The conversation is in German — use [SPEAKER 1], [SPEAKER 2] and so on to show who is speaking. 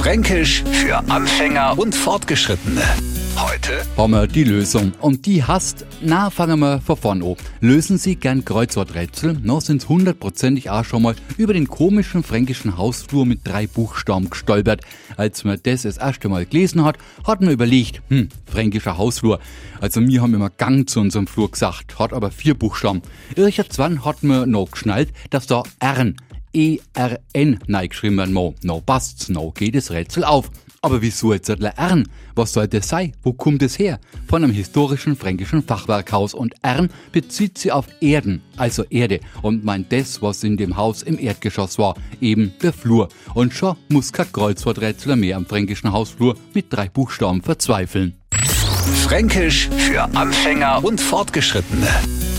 [SPEAKER 1] Fränkisch für Anfänger und Fortgeschrittene. Heute
[SPEAKER 2] haben wir die Lösung. Und die hast, na, fangen wir von vorn an. Lösen Sie gern Kreuzworträtsel? Na, sind's hundertprozentig auch schon mal über den komischen fränkischen Hausflur mit drei Buchstaben gestolpert. Als man das das erste Mal gelesen hat, hat man überlegt, hm, fränkischer Hausflur. Also wir haben immer Gang zu unserem Flur gesagt, hat aber vier Buchstaben. Irgendwann hat man noch geschnallt, dass da R'n E-R-N geschrieben werden muss. No passt's, no geht das Rätsel auf. Aber wieso jetzt Ern? Was soll das sein? Wo kommt es her? Von einem historischen fränkischen Fachwerkhaus und Ern bezieht sie auf Erden, also Erde, und meint das, was in dem Haus im Erdgeschoss war, eben der Flur. Und schon muss kein Kreuzworträtsel mehr am fränkischen Hausflur mit drei Buchstaben verzweifeln.
[SPEAKER 1] Fränkisch für Anfänger und Fortgeschrittene.